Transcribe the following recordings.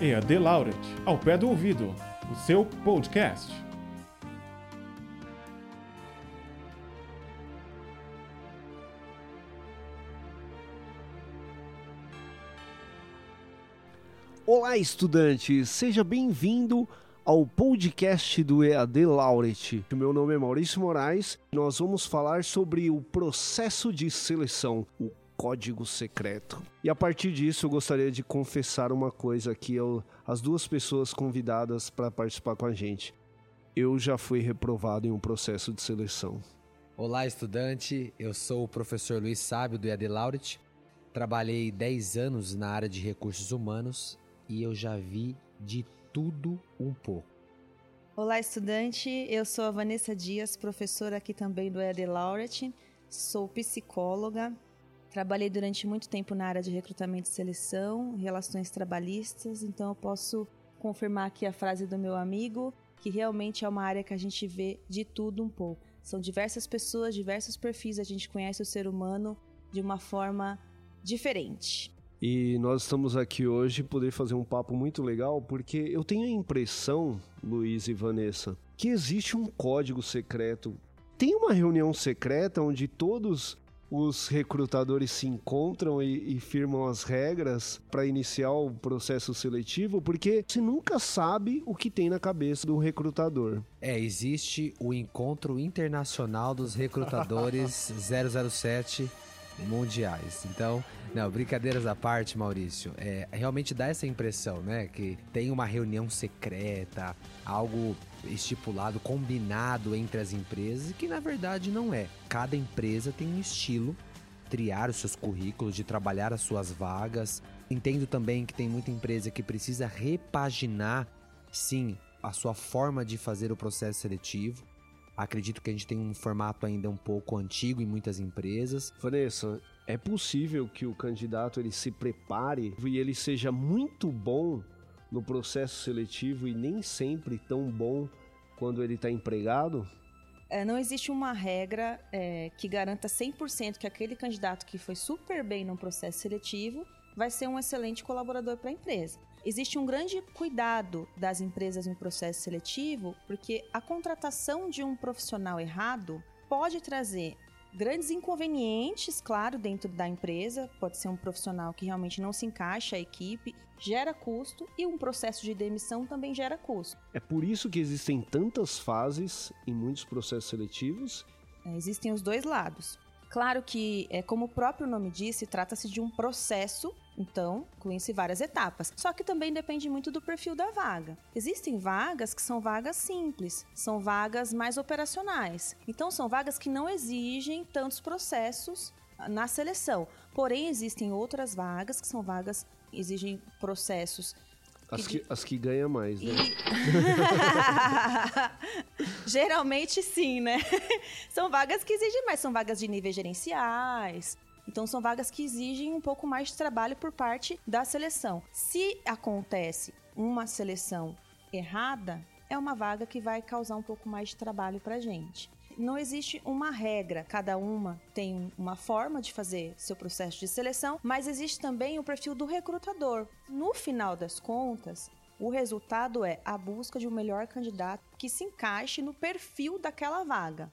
EAD Laureate, ao pé do ouvido, o seu podcast. Olá, estudante! Seja bem-vindo ao podcast do EAD Laureate. Meu nome é Maurício Moraes. Nós vamos falar sobre o processo de seleção, o código secreto. E a partir disso, eu gostaria de confessar uma coisa aqui às duas pessoas convidadas para participar com a gente. Eu já fui reprovado em um processo de seleção. Olá, estudante. Eu sou o professor Luiz Sábio do EAD Laureate. Trabalhei 10 anos na área de recursos humanos e eu já vi de tudo um pouco. Olá, estudante. Eu sou a Vanessa Dias, professora aqui também do EAD Laureate. Sou psicóloga. Trabalhei durante muito tempo na área de recrutamento e seleção, relações trabalhistas, então eu posso confirmar aqui a frase do meu amigo, que realmente é uma área que a gente vê de tudo um pouco. São diversas pessoas, diversos perfis, a gente conhece o ser humano de uma forma diferente. E nós estamos aqui hoje poder fazer um papo muito legal, porque eu tenho a impressão, Luiz e Vanessa, que existe um código secreto. Tem uma reunião secreta onde todos os recrutadores se encontram e, e firmam as regras para iniciar o processo seletivo, porque você nunca sabe o que tem na cabeça do recrutador. É, existe o Encontro Internacional dos Recrutadores 007 mundiais. Então, não, brincadeiras à parte, Maurício, é, realmente dá essa impressão, né? Que tem uma reunião secreta, algo estipulado, combinado entre as empresas, que na verdade não é. Cada empresa tem um estilo, triar os seus currículos, de trabalhar as suas vagas. Entendo também que tem muita empresa que precisa repaginar, sim, a sua forma de fazer o processo seletivo. Acredito que a gente tem um formato ainda um pouco antigo em muitas empresas. Vanessa, é possível que o candidato ele se prepare e ele seja muito bom no processo seletivo e nem sempre tão bom quando ele está empregado? É, não existe uma regra é, que garanta 100% que aquele candidato que foi super bem no processo seletivo vai ser um excelente colaborador para a empresa. Existe um grande cuidado das empresas no processo seletivo, porque a contratação de um profissional errado pode trazer grandes inconvenientes, claro, dentro da empresa. Pode ser um profissional que realmente não se encaixa à equipe, gera custo e um processo de demissão também gera custo. É por isso que existem tantas fases em muitos processos seletivos. É, existem os dois lados. Claro que, é, como o próprio nome disse, trata-se de um processo então, incluem-se várias etapas. Só que também depende muito do perfil da vaga. Existem vagas que são vagas simples, são vagas mais operacionais. Então, são vagas que não exigem tantos processos na seleção. Porém, existem outras vagas que são vagas que exigem processos as que, as que ganham mais, né? E... Geralmente sim, né? São vagas que exigem mais, são vagas de níveis gerenciais, então são vagas que exigem um pouco mais de trabalho por parte da seleção. Se acontece uma seleção errada, é uma vaga que vai causar um pouco mais de trabalho para gente. Não existe uma regra, cada uma tem uma forma de fazer seu processo de seleção, mas existe também o perfil do recrutador. No final das contas, o resultado é a busca de um melhor candidato que se encaixe no perfil daquela vaga.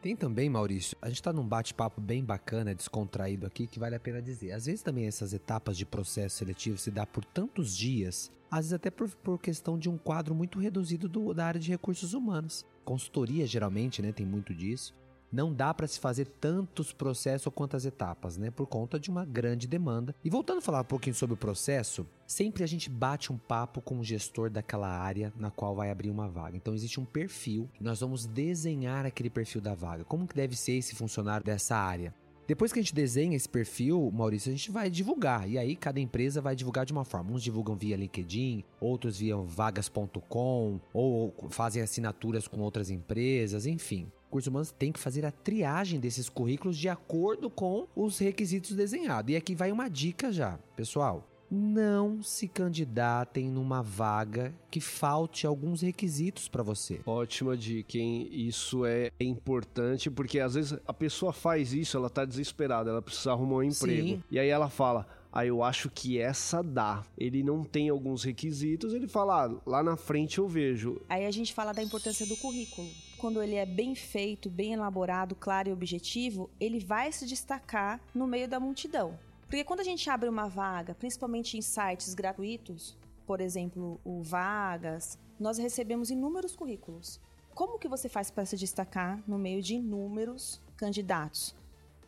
Tem também, Maurício, a gente está num bate-papo bem bacana, descontraído aqui, que vale a pena dizer. Às vezes também essas etapas de processo seletivo se dá por tantos dias, às vezes até por, por questão de um quadro muito reduzido do, da área de recursos humanos. Consultoria, geralmente, né, tem muito disso não dá para se fazer tantos processos ou quantas etapas, né? Por conta de uma grande demanda. E voltando a falar um pouquinho sobre o processo, sempre a gente bate um papo com o gestor daquela área na qual vai abrir uma vaga. Então existe um perfil, nós vamos desenhar aquele perfil da vaga. Como que deve ser esse funcionário dessa área? Depois que a gente desenha esse perfil, Maurício, a gente vai divulgar. E aí cada empresa vai divulgar de uma forma. Uns divulgam via LinkedIn, outros via vagas.com, ou fazem assinaturas com outras empresas, enfim cursos humanos tem que fazer a triagem desses currículos de acordo com os requisitos desenhados. E aqui vai uma dica já, pessoal. Não se candidatem numa vaga que falte alguns requisitos para você. Ótima dica, hein? Isso é importante porque às vezes a pessoa faz isso, ela tá desesperada, ela precisa arrumar um emprego. Sim. E aí ela fala: Aí eu acho que essa dá. Ele não tem alguns requisitos, ele fala, ah, lá na frente eu vejo. Aí a gente fala da importância do currículo. Quando ele é bem feito, bem elaborado, claro e objetivo, ele vai se destacar no meio da multidão. Porque quando a gente abre uma vaga, principalmente em sites gratuitos, por exemplo, o Vagas, nós recebemos inúmeros currículos. Como que você faz para se destacar no meio de inúmeros candidatos?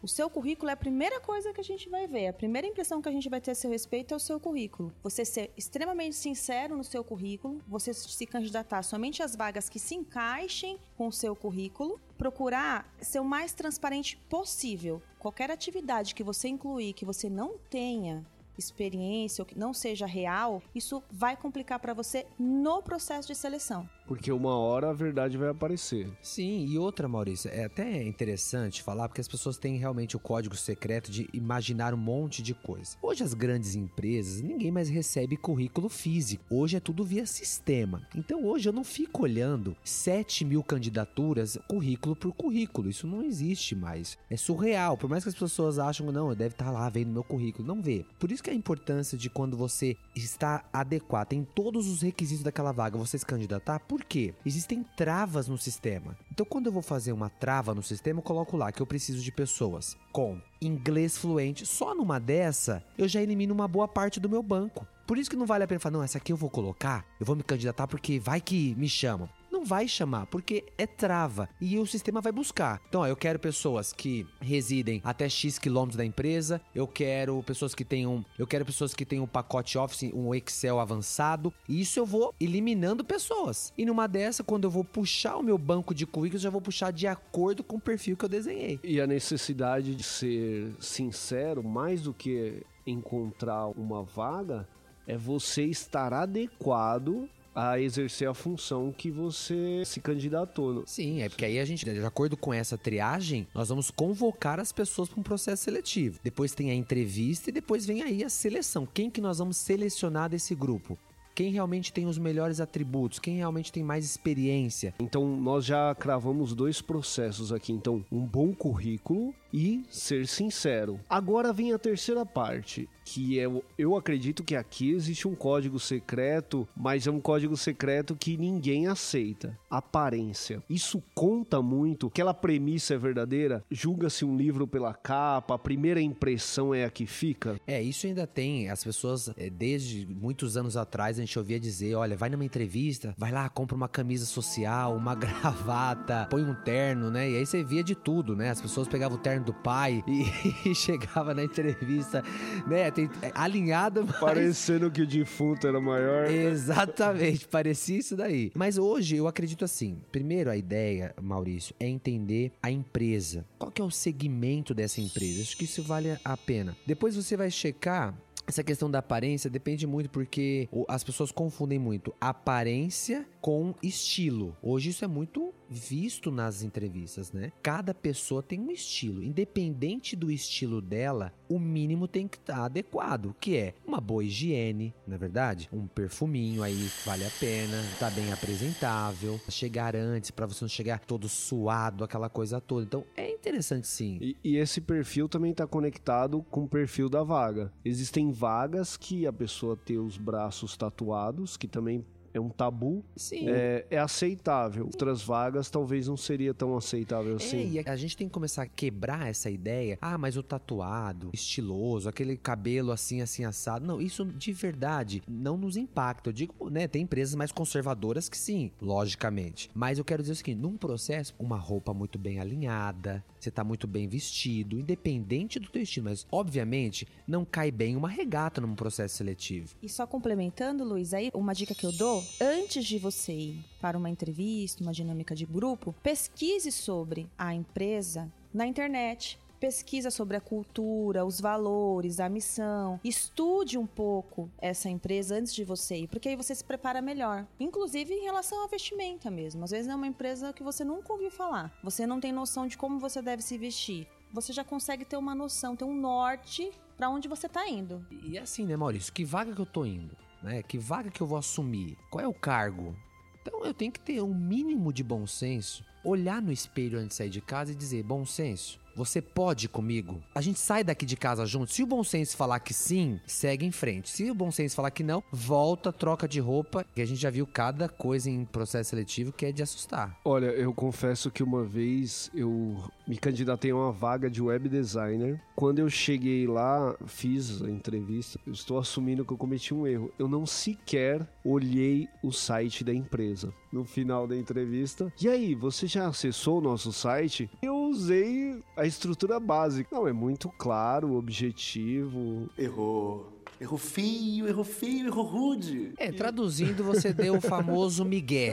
O seu currículo é a primeira coisa que a gente vai ver. A primeira impressão que a gente vai ter a seu respeito é o seu currículo. Você ser extremamente sincero no seu currículo, você se candidatar somente às vagas que se encaixem com o seu currículo, procurar ser o mais transparente possível. Qualquer atividade que você incluir que você não tenha experiência ou que não seja real, isso vai complicar para você no processo de seleção. Porque uma hora a verdade vai aparecer. Sim, e outra, Maurício, é até interessante falar porque as pessoas têm realmente o código secreto de imaginar um monte de coisa. Hoje as grandes empresas, ninguém mais recebe currículo físico. Hoje é tudo via sistema. Então hoje eu não fico olhando 7 mil candidaturas currículo por currículo. Isso não existe mais. É surreal. Por mais que as pessoas acham, não, deve estar lá vendo meu currículo. Não vê. Por isso que a importância de quando você está adequado, tem todos os requisitos daquela vaga, você se candidatar, por quê? Existem travas no sistema. Então, quando eu vou fazer uma trava no sistema, eu coloco lá que eu preciso de pessoas com inglês fluente. Só numa dessa, eu já elimino uma boa parte do meu banco. Por isso que não vale a pena falar, não, essa aqui eu vou colocar, eu vou me candidatar porque vai que me chamam não vai chamar, porque é trava e o sistema vai buscar. Então, ó, eu quero pessoas que residem até X quilômetros da empresa, eu quero pessoas que tenham, eu quero pessoas que tenham um pacote Office, um Excel avançado, e isso eu vou eliminando pessoas. E numa dessa, quando eu vou puxar o meu banco de currículos, eu vou puxar de acordo com o perfil que eu desenhei. E a necessidade de ser sincero, mais do que encontrar uma vaga, é você estar adequado a exercer a função que você se candidatou. Sim, é porque aí a gente, de acordo com essa triagem, nós vamos convocar as pessoas para um processo seletivo. Depois tem a entrevista e depois vem aí a seleção. Quem que nós vamos selecionar desse grupo? quem realmente tem os melhores atributos, quem realmente tem mais experiência. Então nós já cravamos dois processos aqui. Então, um bom currículo e ser sincero. Agora vem a terceira parte, que é eu acredito que aqui existe um código secreto, mas é um código secreto que ninguém aceita. Aparência. Isso conta muito. Aquela premissa é verdadeira? Julga-se um livro pela capa, a primeira impressão é a que fica? É, isso ainda tem. As pessoas, é, desde muitos anos atrás, a gente ouvia dizer: olha, vai numa entrevista, vai lá, compra uma camisa social, uma gravata, põe um terno, né? E aí você via de tudo, né? As pessoas pegavam o terno do pai e, e chegava na entrevista, né, tem, é, alinhado. Mas... Parecendo que o defunto era maior. Exatamente, parecia isso daí. Mas hoje eu acredito assim, primeiro a ideia, Maurício, é entender a empresa. Qual que é o segmento dessa empresa? Acho que isso vale a pena. Depois você vai checar essa questão da aparência depende muito porque as pessoas confundem muito aparência com estilo. Hoje isso é muito visto nas entrevistas, né? Cada pessoa tem um estilo, independente do estilo dela, o mínimo tem que estar tá adequado, que é uma boa higiene, não é verdade? Um perfuminho aí vale a pena, tá bem apresentável, chegar antes para você não chegar todo suado, aquela coisa toda. Então é interessante sim. E, e esse perfil também tá conectado com o perfil da vaga. Existem vagas que a pessoa tem os braços tatuados, que também é um tabu, Sim. É, é, aceitável. Outras vagas talvez não seria tão aceitável assim. É, e a gente tem que começar a quebrar essa ideia. Ah, mas o tatuado, estiloso, aquele cabelo assim, assim, assado. Não, isso de verdade não nos impacta. Eu digo, né, tem empresas mais conservadoras que sim, logicamente. Mas eu quero dizer o seguinte, num processo, uma roupa muito bem alinhada, você tá muito bem vestido, independente do teu estilo, mas obviamente não cai bem uma regata num processo seletivo. E só complementando, Luiz, aí uma dica que eu dou antes de você ir para uma entrevista, uma dinâmica de grupo, pesquise sobre a empresa na internet, pesquisa sobre a cultura, os valores, a missão. Estude um pouco essa empresa antes de você ir, porque aí você se prepara melhor. Inclusive em relação à vestimenta mesmo. Às vezes é uma empresa que você nunca ouviu falar. Você não tem noção de como você deve se vestir. Você já consegue ter uma noção, ter um norte para onde você está indo. E assim, né, Maurício? Que vaga que eu tô indo? né? Que vaga que eu vou assumir? Qual é o cargo? Então eu tenho que ter um mínimo de bom senso, olhar no espelho antes de sair de casa e dizer: bom senso, Você pode comigo? A gente sai daqui de casa junto. Se o bom senso falar que sim, segue em frente. Se o bom senso falar que não, volta, troca de roupa. Que a gente já viu cada coisa em processo seletivo que é de assustar. Olha, eu confesso que uma vez eu me candidatei a uma vaga de web designer. Quando eu cheguei lá, fiz a entrevista, eu estou assumindo que eu cometi um erro. Eu não sequer olhei o site da empresa no final da entrevista. E aí, você já acessou o nosso site? Eu usei a estrutura básica. Não, é muito claro, objetivo. Errou. Errou feio, errou feio, errou rude. É, traduzindo, você deu o famoso migué,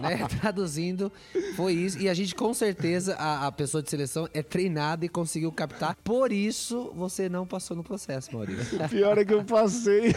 né? Traduzindo, foi isso. E a gente, com certeza, a, a, pessoa de seleção é treinada e conseguiu captar. Por isso, você não passou no processo, Maurício. Pior é que eu passei.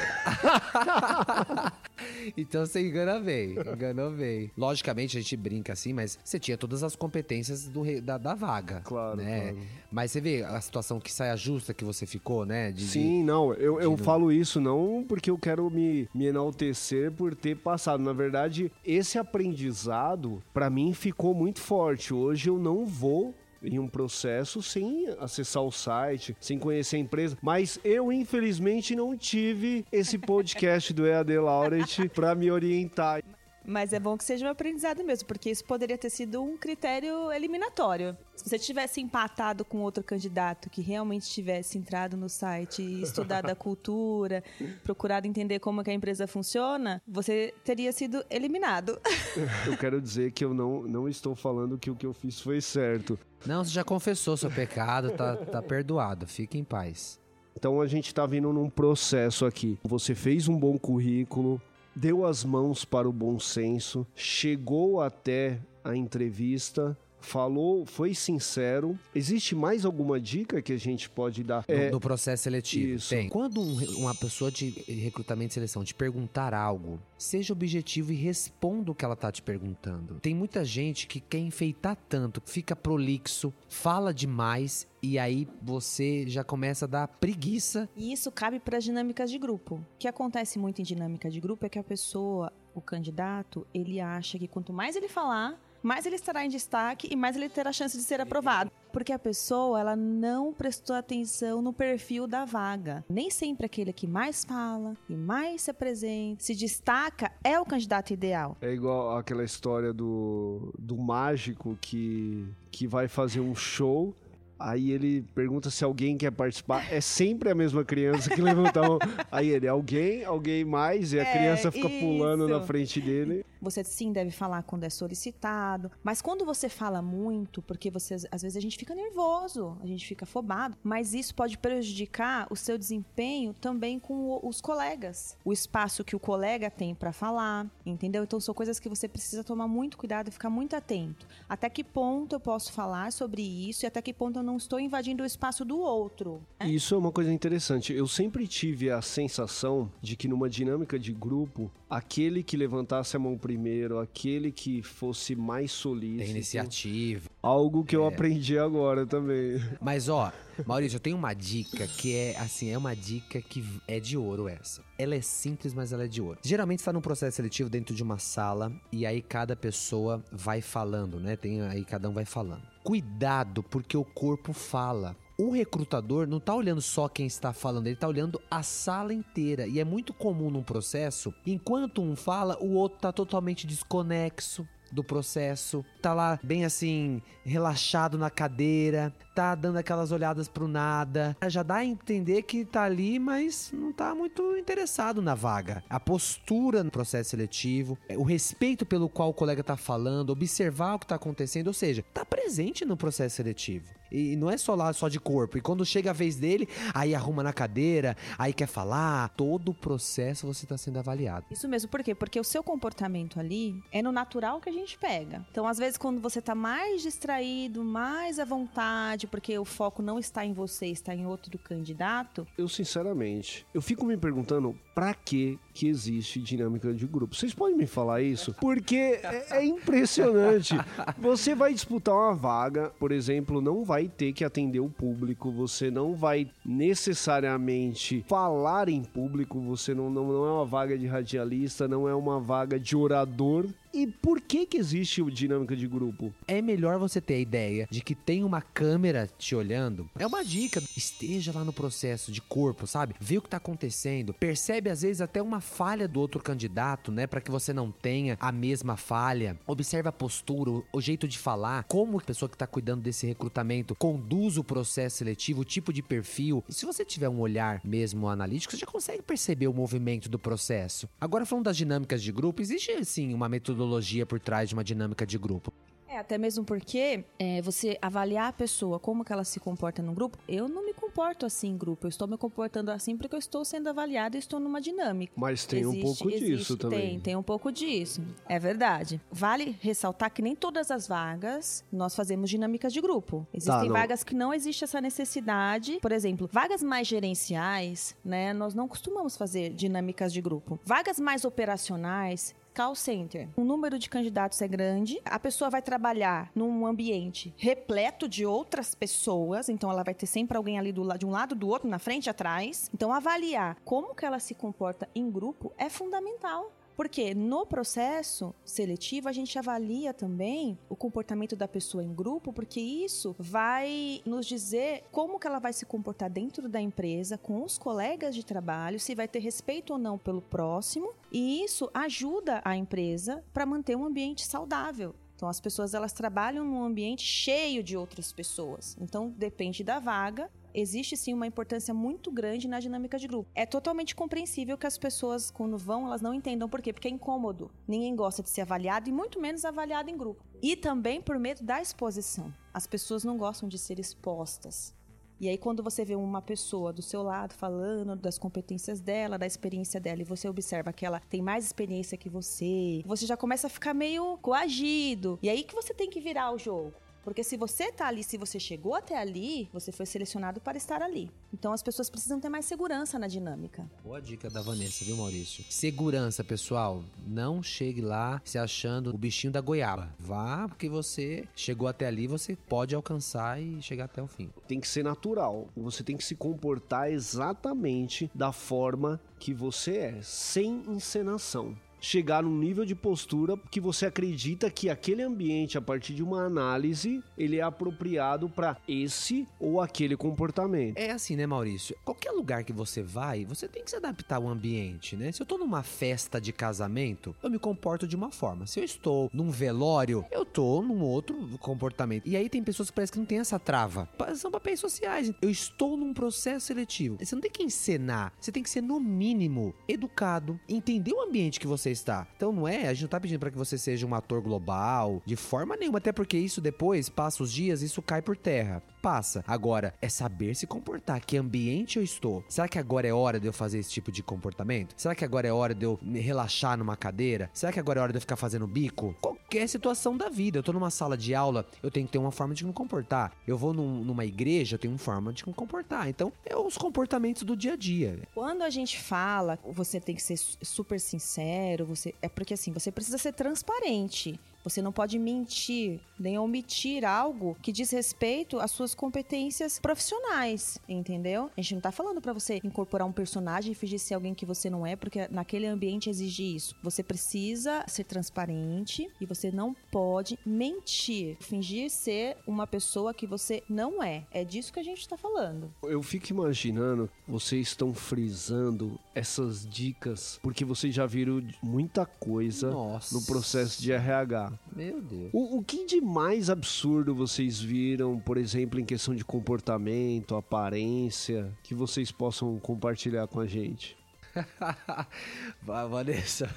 então você engana bem, enganou bem. Logicamente, a gente brinca assim, mas você tinha todas as competências do, da, da vaga. Claro, né? claro. Mas você vê a situação que saia justa que você ficou, né? De, Sim, não, eu, eu falo isso não porque eu quero me, me enaltecer por ter passado. Na verdade, esse aprendizado, para mim, ficou muito forte. Hoje eu não vou em um processo sem acessar o site, sem conhecer a empresa. Mas eu, infelizmente, não tive esse podcast do EAD Laureate para me orientar. Mas é bom que seja um aprendizado mesmo, porque isso poderia ter sido um critério eliminatório. Se você tivesse empatado com outro candidato que realmente tivesse entrado no site estudado a cultura, procurado entender como é que a empresa funciona, você teria sido eliminado. Eu quero dizer que eu não, não estou falando que o que eu fiz foi certo. Não, você já confessou seu pecado, tá, tá perdoado. Fique em paz. Então a gente está vindo num processo aqui. Você fez um bom currículo, deu as mãos para o bom senso, chegou até a entrevista, falou, foi sincero. Existe mais alguma dica que a gente pode dar? No, é, no processo seletivo. Isso. Tem. Quando um, uma pessoa de recrutamento e seleção te perguntar algo, seja objetivo e responda o que ela tá te perguntando. Tem muita gente que quer enfeitar tanto, fica prolixo, fala demais e aí você já começa a dar preguiça. E isso cabe para as dinâmicas de grupo. O que acontece muito em dinâmica de grupo é que a pessoa, o candidato, ele acha que quanto mais ele falar, mais ele estará em destaque e mais ele terá chance de ser aprovado. Porque a pessoa, ela não prestou atenção no perfil da vaga. Nem sempre aquele que mais fala e mais se apresenta, se destaca, é o candidato ideal. É igual aquela história do, do mágico que, que vai fazer um show Aí ele pergunta se alguém quer participar. É sempre a mesma criança que levanta a mão. Aí ele, alguém, alguém mais, e a é, criança fica isso. pulando na frente dele. Você sim deve falar quando é solicitado, mas quando você fala muito, porque você às vezes a gente fica nervoso, a gente fica afobado, mas isso pode prejudicar o seu desempenho também com os colegas. O espaço que o colega tem para falar, entendeu? Então são coisas que você precisa tomar muito cuidado e ficar muito atento. Até que ponto eu posso falar sobre isso e até que ponto eu não estou invadindo o espaço do outro. Né? Isso é uma coisa interessante. Eu sempre tive a sensação de que numa dinâmica de grupo, aquele que levantasse a mão primeiro primeiro, aquele que fosse mais solícito. Tem iniciativa. Algo que é. eu aprendi agora também. Mas ó, Maurício, eu tenho uma dica que é assim, é uma dica que é de ouro essa. Ela é simples, mas ela é de ouro. Geralmente está num processo seletivo dentro de uma sala e aí cada pessoa vai falando, né? Tem aí cada um vai falando. Cuidado, porque o corpo fala o recrutador não está olhando só quem está falando, ele está olhando a sala inteira. E é muito comum num processo, enquanto um fala, o outro está totalmente desconexo do processo, tá lá bem assim, relaxado na cadeira, tá dando aquelas olhadas pro nada. Já dá a entender que tá ali, mas não tá muito interessado na vaga. A postura no processo seletivo, é, o respeito pelo qual o colega tá falando, observar o que tá acontecendo, ou seja, tá presente no processo seletivo. E não é só lá só de corpo. E quando chega a vez dele, aí arruma na cadeira, aí quer falar. Todo o processo você está sendo avaliado. Isso mesmo, por quê? Porque o seu comportamento ali é no natural que a gente pega. Então, às vezes, quando você está mais distraído, mais à vontade, porque o foco não está em você, está em outro candidato. Eu, sinceramente, eu fico me perguntando para que que existe dinâmica de grupo. Vocês podem me falar isso? Porque é, é impressionante. Você vai disputar uma vaga, por exemplo, não vai ter que atender o público, você não vai necessariamente falar em público, você não, não, não é uma vaga de radialista, não é uma vaga de orador E por que que existe o dinâmica de grupo? É melhor você ter a ideia de que tem uma câmera te olhando. É uma dica. Esteja lá no processo de corpo, sabe? Vê o que tá acontecendo. Percebe às vezes até uma falha do outro candidato, né, para que você não tenha a mesma falha. Observe a postura, o, jeito de falar, como a pessoa que tá cuidando desse recrutamento conduz o processo seletivo, o tipo de perfil. E se você tiver um olhar mesmo analítico, você já consegue perceber o movimento do processo. Agora falando das dinâmicas de grupo, existe sim uma metodologia por trás de uma dinâmica de grupo. É, até mesmo porque é, você avaliar a pessoa, como que ela se comporta no grupo, eu não me comporto assim em grupo, eu estou me comportando assim porque eu estou sendo avaliada e estou numa dinâmica. Mas tem um pouco disso também. Tem, tem um pouco disso. É verdade. Vale ressaltar que nem todas as vagas nós fazemos dinâmicas de grupo. Existem Tá, vagas que não existe essa necessidade. Por exemplo, vagas mais gerenciais, né? Nós não costumamos fazer dinâmicas de grupo. Vagas mais operacionais, Call center. O número de candidatos é grande. A pessoa vai trabalhar num ambiente repleto de outras pessoas, então ela vai ter sempre alguém ali do, de um lado do outro, na frente atrás. Então avaliar como que ela se comporta em grupo é fundamental. Porque no processo seletivo a gente avalia também o comportamento da pessoa em grupo, porque isso vai nos dizer como que ela vai se comportar dentro da empresa, com os colegas de trabalho, se vai ter respeito ou não pelo próximo, e isso ajuda a empresa para manter um ambiente saudável. Então as pessoas elas trabalham num ambiente cheio de outras pessoas. Então depende da vaga, existe sim uma importância muito grande na dinâmica de grupo. É totalmente compreensível que as pessoas, quando vão, elas não entendam por quê, porque é incômodo. Ninguém gosta de ser avaliado e muito menos avaliado em grupo. E também por medo da exposição. As pessoas não gostam de ser expostas. E aí, quando você vê uma pessoa do seu lado falando das competências dela, da experiência dela, e você observa que ela tem mais experiência que você, você já começa a ficar meio coagido. E aí que você tem que virar o jogo. Porque se você tá ali, se você chegou até ali, você foi selecionado para estar ali. Então as pessoas precisam ter mais segurança na dinâmica. Boa dica da Vanessa, viu, Maurício? Segurança, pessoal. Não chegue lá se achando o bichinho da goiaba. Vá, porque você chegou até ali, você pode alcançar e chegar até o fim. Tem que ser natural. Você tem que se comportar exatamente da forma que você é, sem encenação. Chegar num nível de postura que você acredita que aquele ambiente, a partir de uma análise, ele é apropriado para esse ou aquele comportamento. É assim, né, Maurício? Qualquer lugar que você vai, você tem que se adaptar ao ambiente, né? Se eu tô numa festa de casamento, eu me comporto de uma forma. Se eu estou num velório, eu tô num outro comportamento. E aí tem pessoas que parecem que não tem essa trava. São papéis sociais. Eu estou num processo seletivo. Você não tem que encenar. Você tem que ser, no mínimo, educado. Entender o ambiente que você está. Então não é, a gente não tá pedindo pra que você seja um ator global, de forma nenhuma, até porque isso depois, passa os dias, isso cai por terra. Passa. Agora, é saber se comportar. Que ambiente eu estou? Será que agora é hora de eu fazer esse tipo de comportamento? Será que agora é hora de eu relaxar numa cadeira? Será que agora é hora de eu ficar fazendo bico? Qualquer situação da vida. Eu tô numa sala de aula, eu tenho que ter uma forma de me comportar. Eu vou num- numa igreja, eu tenho uma forma de me comportar. Então, é os comportamentos do dia a dia. Quando a gente fala, você tem que ser su- super sincero, você é porque assim, você precisa ser transparente. Você não pode mentir nem omitir algo que diz respeito às suas competências profissionais, entendeu? A gente não tá falando pra você incorporar um personagem e fingir ser alguém que você não é, porque naquele ambiente exige isso. Você precisa ser transparente e você não pode mentir, fingir ser uma pessoa que você não é. É disso que a gente tá falando. Eu fico imaginando, vocês estão frisando essas dicas porque vocês já viram muita coisa Nossa. no processo de RH. Meu Deus. O, o que de mais absurdo vocês viram, por exemplo, em questão de comportamento, aparência, que vocês possam compartilhar com a gente? Vai, Vanessa.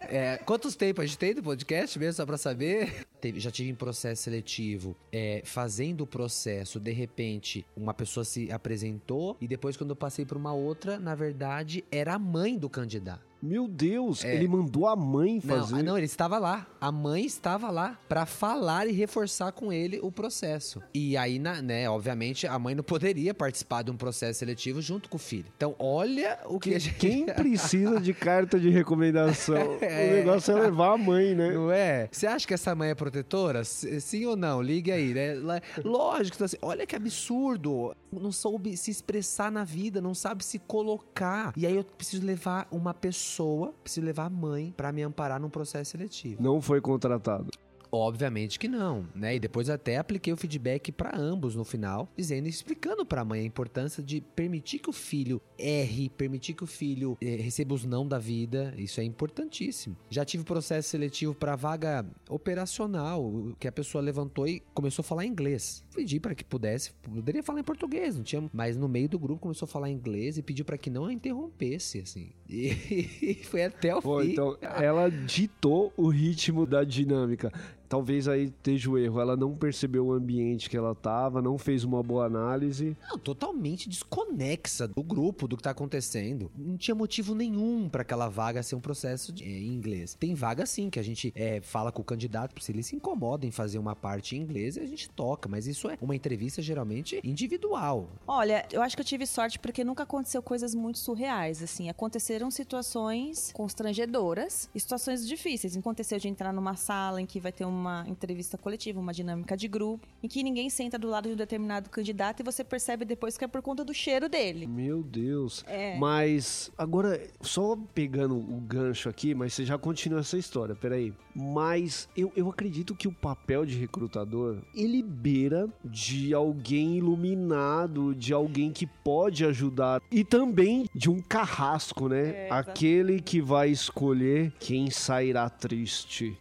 É, quantos tempos a gente tem do podcast mesmo, só pra saber? Teve- já tive em processo seletivo, é, fazendo o processo, de repente, uma pessoa se apresentou e depois, quando eu passei pra uma outra, na verdade, era a mãe do candidato. Meu Deus, É. ele mandou a mãe Não, fazer. ah, não, ele estava lá. A mãe estava lá pra falar e reforçar com ele o processo. E aí, na- né, obviamente, a mãe não poderia participar de um processo seletivo junto com o filho. Então, olha o que, a gente... Quem precisa de carta de recomendação? É. O negócio é levar a mãe, né? Não é? Você acha que essa mãe é protetora? Sim ou não? Ligue aí, né? Lógico, então, assim, olha que absurdo. Não soube se expressar na vida, não sabe se colocar. E aí eu preciso levar uma pessoa pessoa, preciso levar a mãe pra me amparar num processo seletivo. Não foi contratado. Obviamente que não, né? E depois até apliquei o feedback para ambos no final, dizendo, explicando para a mãe a importância de permitir que o filho erre, permitir que o filho eh, receba os não da vida. Isso é importantíssimo. Já tive processo seletivo para vaga operacional, que a pessoa levantou e começou a falar inglês. Pedi para que pudesse, poderia falar em português, não tinha, mas no meio do grupo começou a falar inglês e pediu para que não a interrompesse, assim. E foi até o Pô, fim. então ela ditou o ritmo da dinâmica. Talvez aí esteja o erro. Ela não percebeu o ambiente que ela tava, não fez uma boa análise. Não, totalmente desconexa do grupo, do que tá acontecendo. Não tinha motivo nenhum para aquela vaga ser um processo de, é, em inglês. Tem vaga sim, que a gente é, fala com o candidato, se ele se incomoda em fazer uma parte em inglês, e a gente toca. Mas isso é uma entrevista geralmente individual. Olha, eu acho que eu tive sorte porque nunca aconteceu coisas muito surreais, assim. Aconteceram situações constrangedoras e situações difíceis. Aconteceu de entrar numa sala em que vai ter uma entrevista coletiva, uma dinâmica de grupo, em que ninguém senta do lado de um determinado candidato e você percebe depois que é por conta do cheiro dele. Meu Deus. É. Mas, agora, só pegando o gancho aqui, mas você já continua essa história, peraí. Mas eu, eu acredito que o papel de recrutador, ele beira de alguém iluminado, de alguém que pode ajudar. E também de um carrasco, né? É. Aquele que vai escolher quem sairá triste.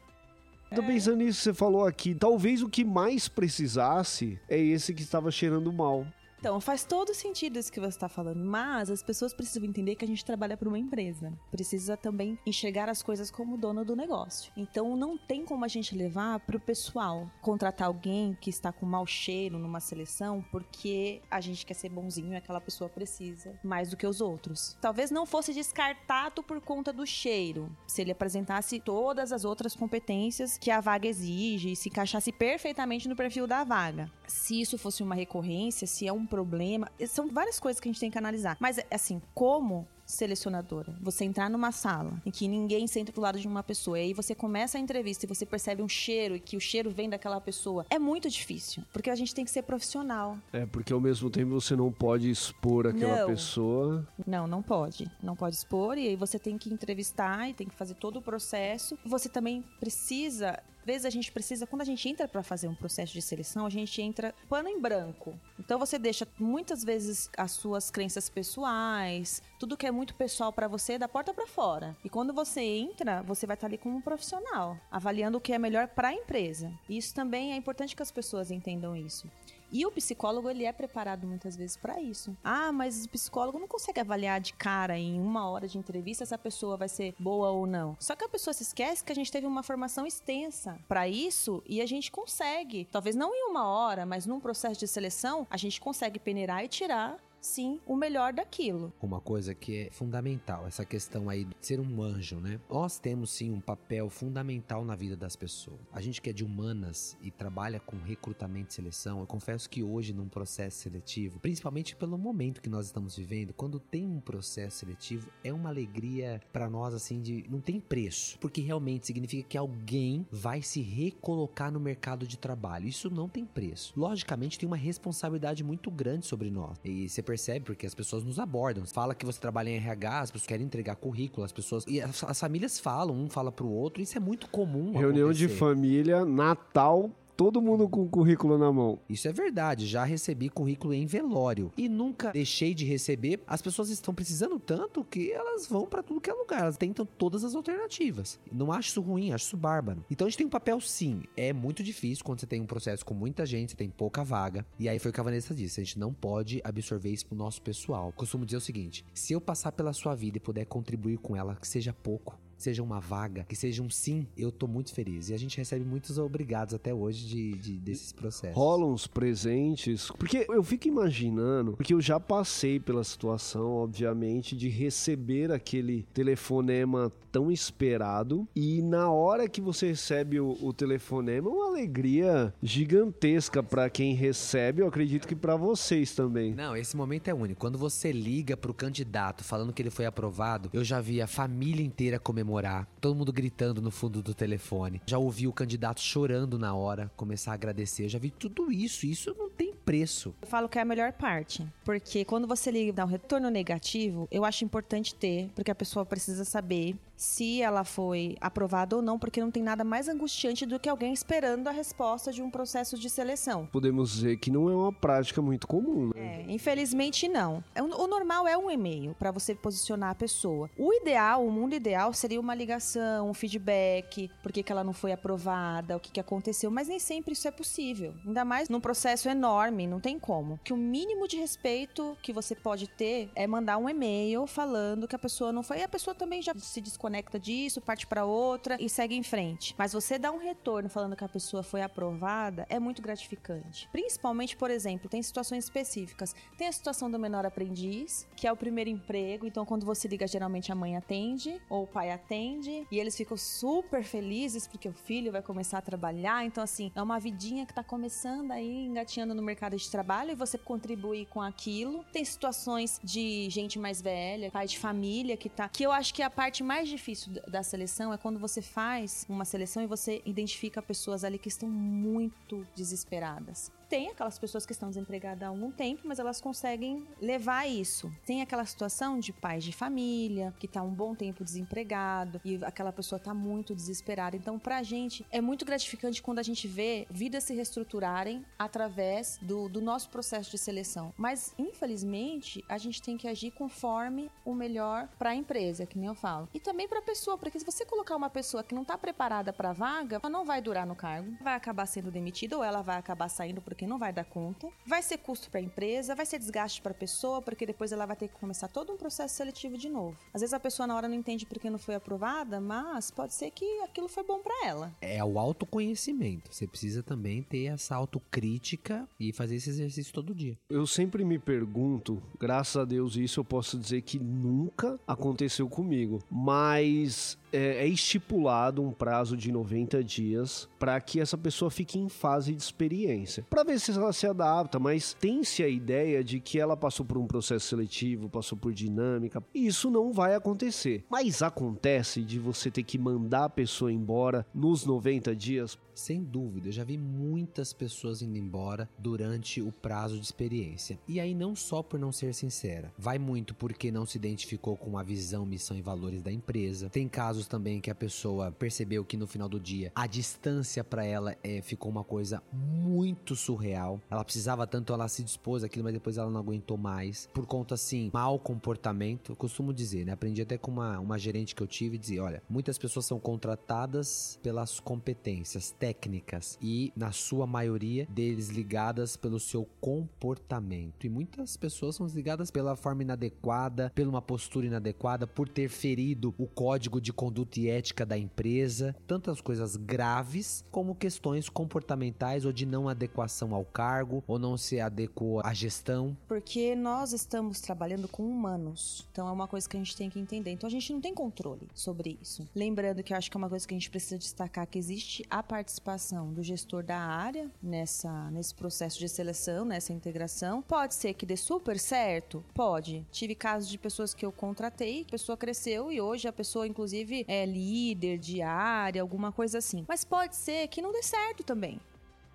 Tô pensando nisso, você falou aqui. Talvez o que mais precisasse é esse que estava cheirando mal. Então, faz todo sentido isso que você está falando, mas as pessoas precisam entender que a gente trabalha para uma empresa. Precisa também enxergar as coisas como dono do negócio. Então, não tem como a gente levar para o pessoal contratar alguém que está com mau cheiro numa seleção porque a gente quer ser bonzinho e aquela pessoa precisa mais do que os outros. Talvez não fosse descartado por conta do cheiro, se ele apresentasse todas as outras competências que a vaga exige e se encaixasse perfeitamente no perfil da vaga. Se isso fosse uma recorrência, se é um problema, são várias coisas que a gente tem que analisar. Mas assim, como selecionadora, você entrar numa sala em que ninguém senta do lado de uma pessoa e aí você começa a entrevista e você percebe um cheiro e que o cheiro vem daquela pessoa, é muito difícil, porque a gente tem que ser profissional. É, porque ao mesmo tempo você não pode expor aquela Não. pessoa. Não, não pode. Não pode expor e aí você tem que entrevistar e tem que fazer todo o processo. Você também precisa vezes a gente precisa, quando a gente entra para fazer um processo de seleção, a gente entra pano em branco. Então você deixa muitas vezes as suas crenças pessoais, tudo que é muito pessoal para você, da porta para fora. E quando você entra, você vai estar ali como um profissional, avaliando o que é melhor para a empresa. E isso também é importante que as pessoas entendam isso. E o psicólogo, ele é preparado muitas vezes para isso. Ah, mas o psicólogo não consegue avaliar de cara em uma hora de entrevista se a pessoa vai ser boa ou não. Só que a pessoa se esquece que a gente teve uma formação extensa para isso e a gente consegue, talvez não em uma hora, mas num processo de seleção, a gente consegue peneirar e tirar sim o melhor daquilo. Uma coisa que é fundamental, essa questão aí de ser um anjo, né? Nós temos sim um papel fundamental na vida das pessoas. A gente que é de humanas e trabalha com recrutamento e seleção, eu confesso que hoje num processo seletivo, principalmente pelo momento que nós estamos vivendo, quando tem um processo seletivo, é uma alegria pra nós assim de não tem preço, porque realmente significa que alguém vai se recolocar no mercado de trabalho. Isso não tem preço. Logicamente tem uma responsabilidade muito grande sobre nós. E você porque as pessoas nos abordam. Fala que você trabalha em RH, as pessoas querem entregar currículo, as pessoas. E as, as famílias falam, um fala pro outro, isso é muito comum. Reunião de acontecer. família, Natal, todo mundo com currículo na mão. Isso é verdade, já recebi currículo em velório e nunca deixei de receber. As pessoas estão precisando tanto que elas vão pra tudo que é lugar, elas tentam todas as alternativas. Não acho isso ruim, acho isso bárbaro. Então a gente tem um papel sim, é muito difícil quando você tem um processo com muita gente, você tem pouca vaga. E aí foi o que a Vanessa disse, a gente não pode absorver isso pro nosso pessoal. Costumo dizer o seguinte, se eu passar pela sua vida e puder contribuir com ela, que seja pouco, seja uma vaga, que seja um sim, eu tô muito feliz. E a gente recebe muitos obrigados até hoje de, de- desses processos. Rolam uns presentes. Porque eu fico imaginando, porque eu já passei pela situação, obviamente, de receber aquele telefonema tão esperado. E na hora que você recebe o, o telefonema, é uma alegria gigantesca pra quem recebe. Eu acredito que pra vocês também. Não, esse momento é único. Quando você liga pro candidato falando que ele foi aprovado, eu já vi a família inteira comemorar, todo mundo gritando no fundo do telefone. Já ouvi o candidato chorando na hora, começar a agradecer. Já vi tudo isso. Isso não tem preço. Eu falo que é a melhor parte, porque quando você liga e dá um retorno negativo, eu acho importante ter, porque a pessoa precisa saber se ela foi aprovada ou não, porque não tem nada mais angustiante do que alguém esperando a resposta de um processo de seleção. Podemos dizer que não é uma prática muito comum, né? É, infelizmente não. É, O normal é um e-mail para você posicionar a pessoa. O ideal, o mundo ideal seria uma ligação, um feedback, por que, que ela não foi aprovada, o que, que aconteceu, mas nem sempre isso é possível. Ainda mais num processo enorme, não tem como. Que o mínimo de respeito que você pode ter é mandar um e-mail falando que a pessoa não foi, e a pessoa também já se desconecta disso, parte para outra e segue em frente. Mas você dá um retorno falando que a pessoa foi aprovada é muito gratificante. Principalmente, por exemplo, tem situações específicas. Tem a situação do menor aprendiz, que é o primeiro emprego, então quando você liga, geralmente a mãe atende ou o pai atende e eles ficam super felizes porque o filho vai começar a trabalhar. Então, assim, é uma vidinha que tá começando aí, engatinhando no mercado de trabalho e você contribui com aquilo. Tem situações de gente mais velha, pai de família que tá. Que eu acho que a parte mais difícil da seleção é quando você faz uma seleção e você identifica pessoas ali que estão muito desesperadas. Tem aquelas pessoas que estão desempregadas há algum tempo, mas elas conseguem levar isso. Tem aquela situação de pais de família, que tá um bom tempo desempregado e aquela pessoa tá muito desesperada. Então, pra gente, é muito gratificante quando a gente vê vidas se reestruturarem através do, do nosso processo de seleção. Mas, infelizmente, a gente tem que agir conforme o melhor pra empresa, que nem eu falo. E também pra pessoa, porque se você colocar uma pessoa que não tá preparada pra vaga, ela não vai durar no cargo, vai acabar sendo demitida ou ela vai acabar saindo porque não vai dar conta. Vai ser custo pra empresa, vai ser desgaste pra pessoa, porque depois ela vai ter que começar todo um processo seletivo de novo. Às vezes a pessoa na hora não entende porque não foi aprovada, mas pode ser que aquilo foi bom pra ela. É o autoconhecimento. Você precisa também ter essa autocrítica e fazer esse exercício todo dia. Eu sempre me pergunto, graças a Deus isso eu posso dizer que nunca aconteceu comigo, mas é, é estipulado um prazo de 90 dias para que essa pessoa fique em fase de experiência, para ver se ela se adapta, mas tem-se a ideia de que ela passou por um processo seletivo, passou por dinâmica, e isso não vai acontecer. Mas acontece de você ter que mandar a pessoa embora nos 90 dias Sem dúvida, eu já vi muitas pessoas indo embora durante o prazo de experiência. E aí não só por não ser sincera, vai muito porque não se identificou com a visão, missão e valores da empresa. Tem casos também que a pessoa percebeu que no final do dia a distância para ela é, ficou uma coisa muito surreal. Ela precisava tanto, ela se dispôs àquilo, mas depois ela não aguentou mais. Por conta assim, mau comportamento. Eu costumo dizer, né? Aprendi até com uma, uma gerente que eu tive, dizer, olha, muitas pessoas são contratadas pelas competências técnicas e, na sua maioria, deles ligadas pelo seu comportamento. E muitas pessoas são desligadas pela forma inadequada, por uma postura inadequada, por ter ferido o código de e ética da empresa. Tantas coisas graves como questões comportamentais ou de não adequação ao cargo ou não se adequou à gestão. Porque nós estamos trabalhando com humanos. Então é uma coisa que a gente tem que entender. Então a gente não tem controle sobre isso. Lembrando que eu acho que é uma coisa que a gente precisa destacar que existe a participação do gestor da área nessa nesse processo de seleção, nessa integração. Pode ser que dê super certo? Pode. Tive casos de pessoas que eu contratei, a pessoa cresceu e hoje a pessoa inclusive é líder de área, alguma coisa assim. Mas pode ser que não dê certo também.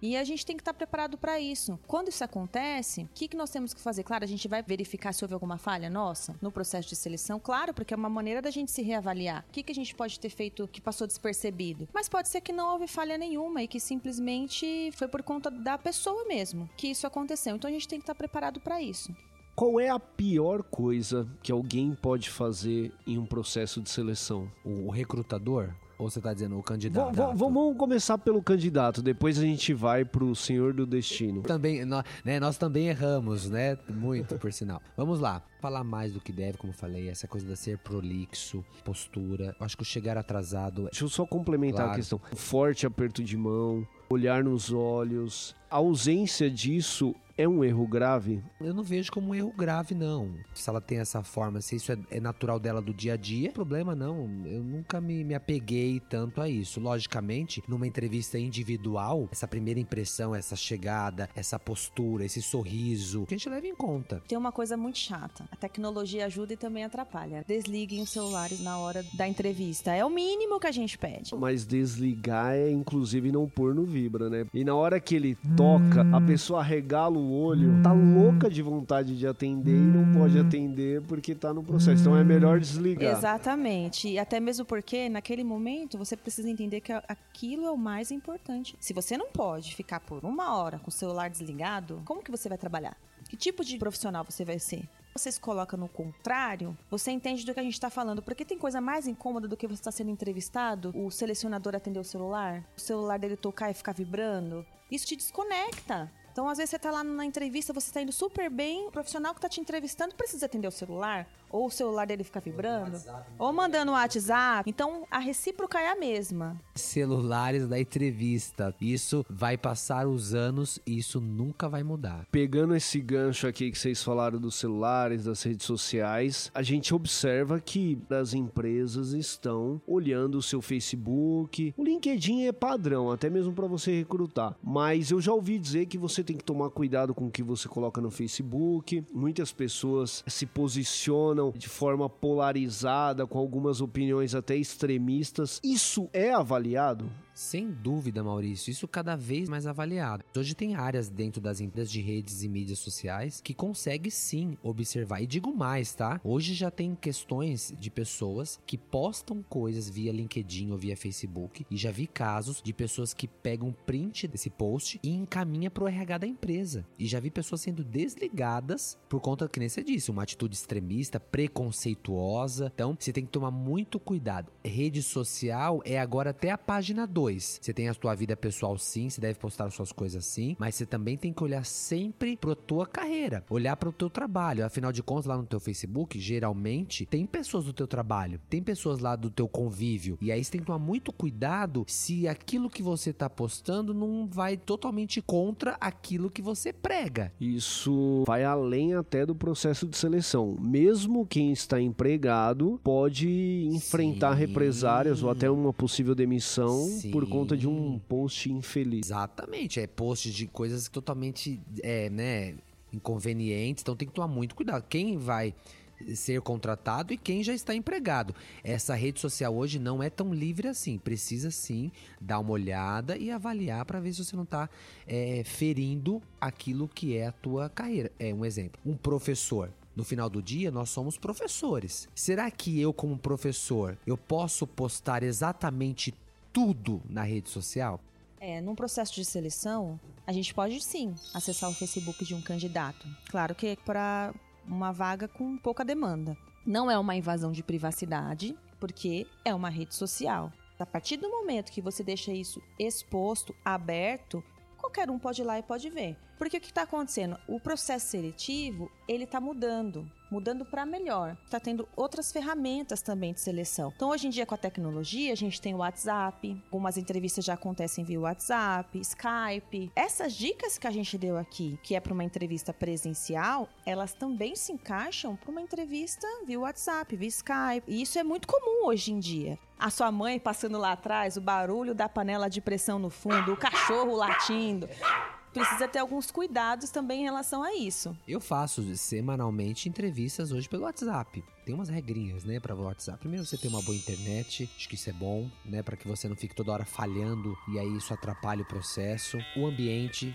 E a gente tem que estar preparado para isso. Quando isso acontece, o que, que nós temos que fazer? Claro, a gente vai verificar se houve alguma falha nossa no processo de seleção, claro, porque é uma maneira da gente se reavaliar. O que, que a gente pode ter feito que passou despercebido? Mas pode ser que não houve falha nenhuma e que simplesmente foi por conta da pessoa mesmo que isso aconteceu. Então a gente tem que estar preparado para isso. Qual é a pior coisa que alguém pode fazer em um processo de seleção? O recrutador, ou você tá dizendo o candidato? v- vamos começar pelo candidato, depois a gente vai pro Senhor do Destino. Também, nó- né, nós também erramos, né? Muito, por sinal. Vamos lá. Falar mais do que deve, como eu falei, essa coisa de ser prolixo, postura. Acho que o chegar atrasado Deixa eu só complementar a Claro. questão. Um forte aperto de mão, olhar nos olhos. A ausência disso é um erro grave? Eu não vejo como um erro grave, não. Se ela tem essa forma, se isso é, é natural dela do dia a dia, problema não. Eu nunca me, me apeguei tanto a isso. Logicamente, numa entrevista individual, essa primeira impressão, essa chegada, essa postura, esse sorriso, que a gente leva em conta. Tem uma coisa muito chata. A tecnologia ajuda e também atrapalha. Desliguem os celulares na hora da entrevista. É o mínimo que a gente pede. Mas desligar é inclusive não pôr no vibra, né? E na hora que ele toca, a pessoa arregala o olho, tá louca de vontade de atender e não pode atender porque tá no processo. Então é melhor desligar. Exatamente. E até mesmo porque, naquele momento, você precisa entender que aquilo é o mais importante. Se você não pode ficar por uma hora com o celular desligado, como que você vai trabalhar? Que tipo de profissional você vai ser? Você se coloca no contrário, você entende do que a gente está falando. Porque tem coisa mais incômoda do que você estar sendo entrevistado, o selecionador atender o celular, o celular dele tocar e ficar vibrando. Isso te desconecta. Então, às vezes, você tá lá na entrevista, você tá indo super bem, o profissional que tá te entrevistando precisa atender o celular, ou o celular dele fica vibrando, ou mandando o WhatsApp. Então, a recíproca é a mesma. Celulares da entrevista. Isso vai passar os anos e isso nunca vai mudar. Pegando esse gancho aqui que vocês falaram dos celulares, das redes sociais, a gente observa que as empresas estão olhando o seu Facebook. O LinkedIn é padrão, até mesmo para você recrutar. Mas eu já ouvi dizer que você tem que tomar cuidado com o que você coloca no Facebook. Muitas pessoas se posicionam de forma polarizada, com algumas opiniões até extremistas. Isso é avaliado? Sem dúvida, Maurício, isso cada vez mais avaliado. Hoje tem áreas dentro das empresas de redes e mídias sociais que consegue sim observar. E digo mais, tá? Hoje já tem questões de pessoas que postam coisas via LinkedIn ou via Facebook e já vi casos de pessoas que pegam print desse post e encaminha pro RH da empresa. E já vi pessoas sendo desligadas por conta que nem você disse, uma atitude extremista, preconceituosa. Então, você tem que tomar muito cuidado. Rede social é agora até a página 2 você tem a sua vida pessoal sim, você deve postar suas coisas sim, mas você também tem que olhar sempre pra tua carreira, olhar pro teu trabalho. Afinal de contas, lá no teu Facebook, geralmente, tem pessoas do teu trabalho, tem pessoas lá do teu convívio. E aí você tem que tomar muito cuidado se aquilo que você tá postando não vai totalmente contra aquilo que você prega. Isso vai além até do processo de seleção. Mesmo quem está empregado pode enfrentar sim. represárias ou até uma possível demissão sim por conta de um post infeliz. Exatamente, é post de coisas totalmente, é, né, inconvenientes, então tem que tomar muito cuidado. Quem vai ser contratado e quem já está empregado. Essa rede social hoje não é tão livre assim. Precisa sim dar uma olhada e avaliar para ver se você não está é, ferindo aquilo que é a tua carreira. É um exemplo. Um professor. No final do dia, nós somos professores. Será que eu, como professor, eu posso postar exatamente tudo na rede social? É, num processo de seleção, a gente pode sim acessar o Facebook de um candidato. Claro que é para uma vaga com pouca demanda. Não é uma invasão de privacidade, porque é uma rede social. A partir do momento que você deixa isso exposto, aberto, qualquer um pode ir lá e pode ver. Porque o que está acontecendo? O processo seletivo, ele está mudando mudando para melhor. Está tendo outras ferramentas também de seleção. Então, hoje em dia, com a tecnologia, a gente tem o WhatsApp, algumas entrevistas já acontecem via WhatsApp, Skype. Essas dicas que a gente deu aqui, que é para uma entrevista presencial, elas também se encaixam para uma entrevista via WhatsApp, via Skype. E isso é muito comum hoje em dia a sua mãe passando lá atrás, o barulho da panela de pressão no fundo, o cachorro latindo precisa ter alguns cuidados também em relação a isso. Eu faço semanalmente entrevistas hoje pelo WhatsApp. Tem umas regrinhas, né, para o WhatsApp. Primeiro você tem uma boa internet, acho que isso é bom, né, para que você não fique toda hora falhando e aí isso atrapalhe o processo. O ambiente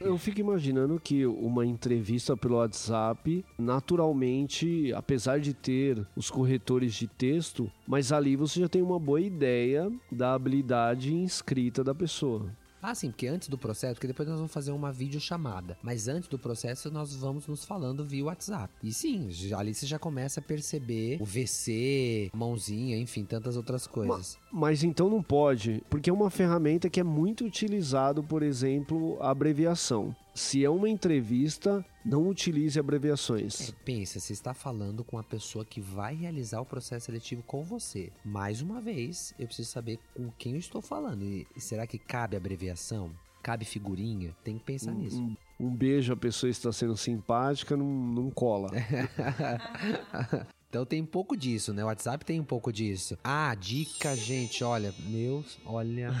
eu fico imaginando que uma entrevista pelo WhatsApp, naturalmente, apesar de ter os corretores de texto, mas ali você já tem uma boa ideia da habilidade inscrita da pessoa. Ah, sim, porque antes do processo, porque depois nós vamos fazer uma videochamada. Mas antes do processo, nós vamos nos falando via WhatsApp. E sim, já, ali você já começa a perceber o VC, mãozinha, enfim, tantas outras coisas. Mas, mas então não pode, porque é uma ferramenta que é muito utilizado, por exemplo, a abreviação se é uma entrevista, não utilize abreviações. É, pensa, você está falando com a pessoa que vai realizar o processo seletivo com você. Mais uma vez, eu preciso saber com quem eu estou falando. E será que cabe abreviação? Cabe figurinha? Tem que pensar um, nisso. Um, um, beijo, a pessoa está sendo simpática, não, não cola. Então tem um pouco disso, né? O WhatsApp tem um pouco disso. Ah, dica, gente, olha, meus, olha.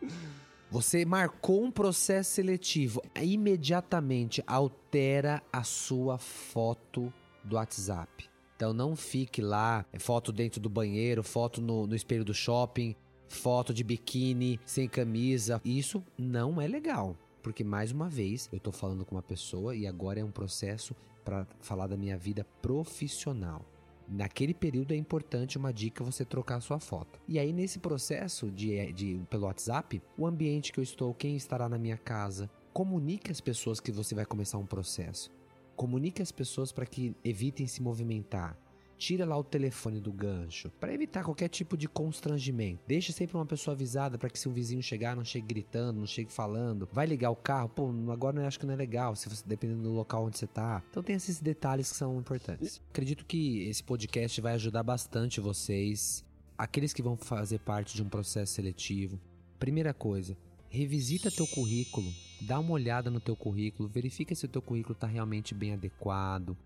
Você marcou um processo seletivo, imediatamente altera a sua foto do WhatsApp. Então não fique lá, é foto dentro do banheiro, foto no, no espelho do shopping, foto de biquíni, sem camisa. Isso não é legal. Porque, mais uma vez, eu tô falando com uma pessoa e agora é um processo para falar da minha vida profissional. Naquele período é importante uma dica você trocar sua foto. E aí, nesse processo de, de pelo WhatsApp, o ambiente que eu estou, quem estará na minha casa, comunique as pessoas que você vai começar um processo. Comunique as pessoas para que evitem se movimentar tira lá o telefone do gancho, para evitar qualquer tipo de constrangimento. Deixa sempre uma pessoa avisada para que se um vizinho chegar, não chegue gritando, não chegue falando. Vai ligar o carro, pô, agora eu acho que não é legal, se você dependendo do local onde você tá. Então tem esses detalhes que são importantes. Acredito que esse podcast vai ajudar bastante vocês, aqueles que vão fazer parte de um processo seletivo. Primeira coisa, revisita teu currículo, dá uma olhada no teu currículo, verifica se o teu currículo está realmente bem adequado,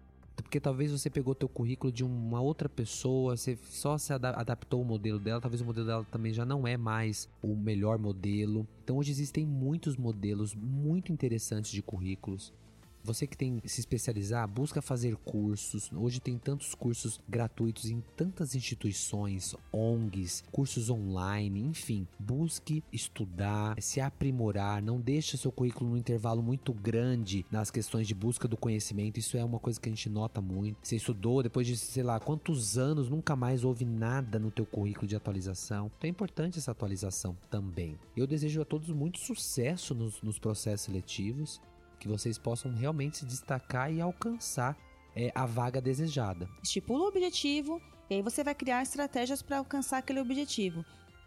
porque talvez você pegou teu currículo de uma outra pessoa, você só se adaptou o modelo dela, talvez o modelo dela também já não é mais o melhor modelo. Então hoje existem muitos modelos muito interessantes de currículos. Você que tem se especializar, busca fazer cursos. Hoje tem tantos cursos gratuitos em tantas instituições, ONGs, cursos online, enfim. Busque estudar, se aprimorar, não deixe seu currículo num intervalo muito grande nas questões de busca do conhecimento. Isso é uma coisa que a gente nota muito. Você estudou depois de, sei lá, quantos anos, nunca mais houve nada no teu currículo de atualização. Então é importante essa atualização também. Eu desejo a todos muito sucesso nos, nos processos seletivos que vocês possam realmente se destacar e alcançar é, a vaga desejada. Estipula o objetivo e aí você vai criar estratégias para alcançar aquele objetivo.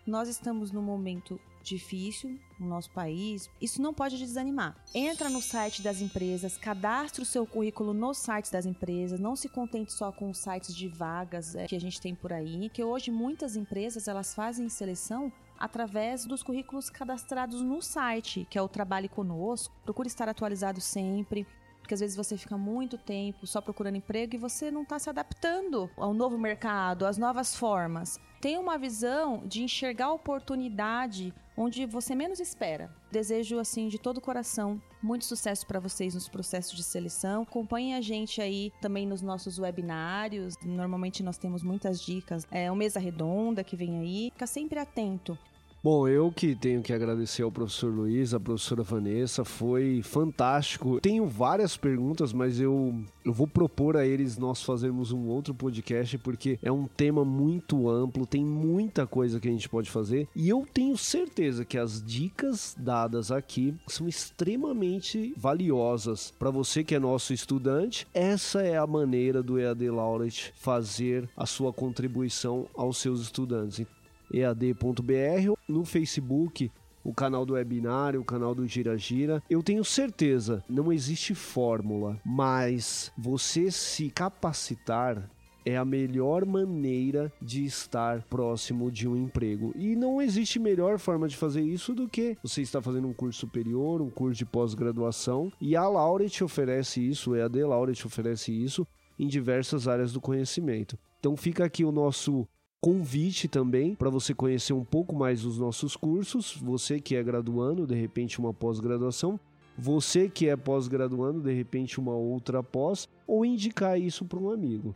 Nós estamos num momento difícil no nosso país, isso não pode desanimar. Entra no site das empresas, cadastre o seu currículo nos sites das empresas, não se contente só com os sites de vagas é, que a gente tem por aí, que hoje muitas empresas elas fazem seleção através dos currículos cadastrados no site, que é o Trabalhe Conosco. Procure estar atualizado sempre, porque às vezes você fica muito tempo só procurando emprego e você não está se adaptando ao novo mercado, às novas formas. Tenha uma visão de enxergar a oportunidade onde você menos espera. Desejo assim de todo o coração muito sucesso para vocês nos processos de seleção. Acompanhem a gente aí também nos nossos webinários. Normalmente nós temos muitas dicas. É uma mesa redonda que vem aí. Fica sempre atento. Bom, eu que tenho que agradecer ao professor Luiz, à professora Vanessa, foi fantástico. Tenho várias perguntas, mas eu, eu vou propor a eles nós fazermos um outro podcast, porque é um tema muito amplo, tem muita coisa que a gente pode fazer, e eu tenho certeza que as dicas dadas aqui são extremamente valiosas para você que é nosso estudante. Essa é a maneira do EAD Laureate fazer a sua contribuição aos seus estudantes ead.br, no Facebook, o canal do webinário, o canal do Gira Gira. Eu tenho certeza, não existe fórmula, mas você se capacitar é a melhor maneira de estar próximo de um emprego. E não existe melhor forma de fazer isso do que você está fazendo um curso superior, um curso de pós-graduação, e a Laureate oferece isso, o EAD Laureate oferece isso em diversas áreas do conhecimento. Então fica aqui o nosso convite também para você conhecer um pouco mais dos nossos cursos. Você que é graduando, de repente uma pós-graduação, você que é pós-graduando, de repente uma outra pós, ou indicar isso para um amigo.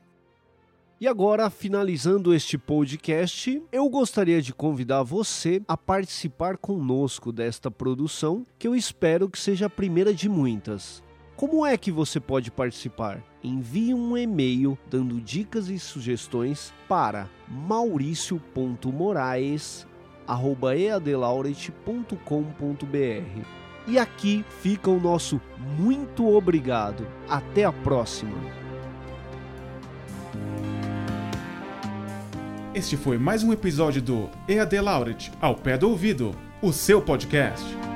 E agora, finalizando este podcast, eu gostaria de convidar você a participar conosco desta produção, que eu espero que seja a primeira de muitas. Como é que você pode participar? Envie um e-mail dando dicas e sugestões para mauricio.moraes@eadelaurete.com.br. E aqui fica o nosso muito obrigado. Até a próxima. Este foi mais um episódio do EAD Laureate ao pé do ouvido, o seu podcast.